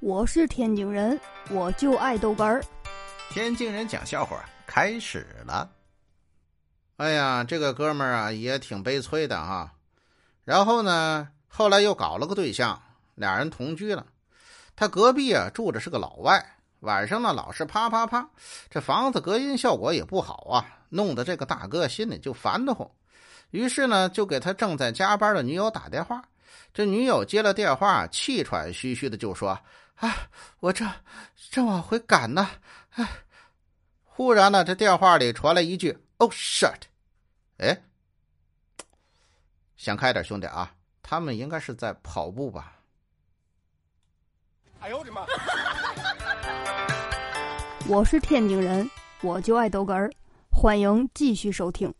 我是天津人，我就爱豆干儿。天津人讲笑话开始了。哎呀，这个哥们儿啊也挺悲催的哈。然后呢，后来又搞了个对象，俩人同居了。他隔壁啊住着是个老外，晚上呢老是啪啪啪，这房子隔音效果也不好啊，弄得这个大哥心里就烦得慌。于是呢，就给他正在加班的女友打电话。这女友接了电话，气喘吁吁的就说：“啊，我这正往回赶呢。”哎，忽然呢，这电话里传来一句：“Oh shit！” 哎，想开点，兄弟啊，他们应该是在跑步吧？哎呦我的妈！我是天津人，我就爱逗哏儿。欢迎继续收听。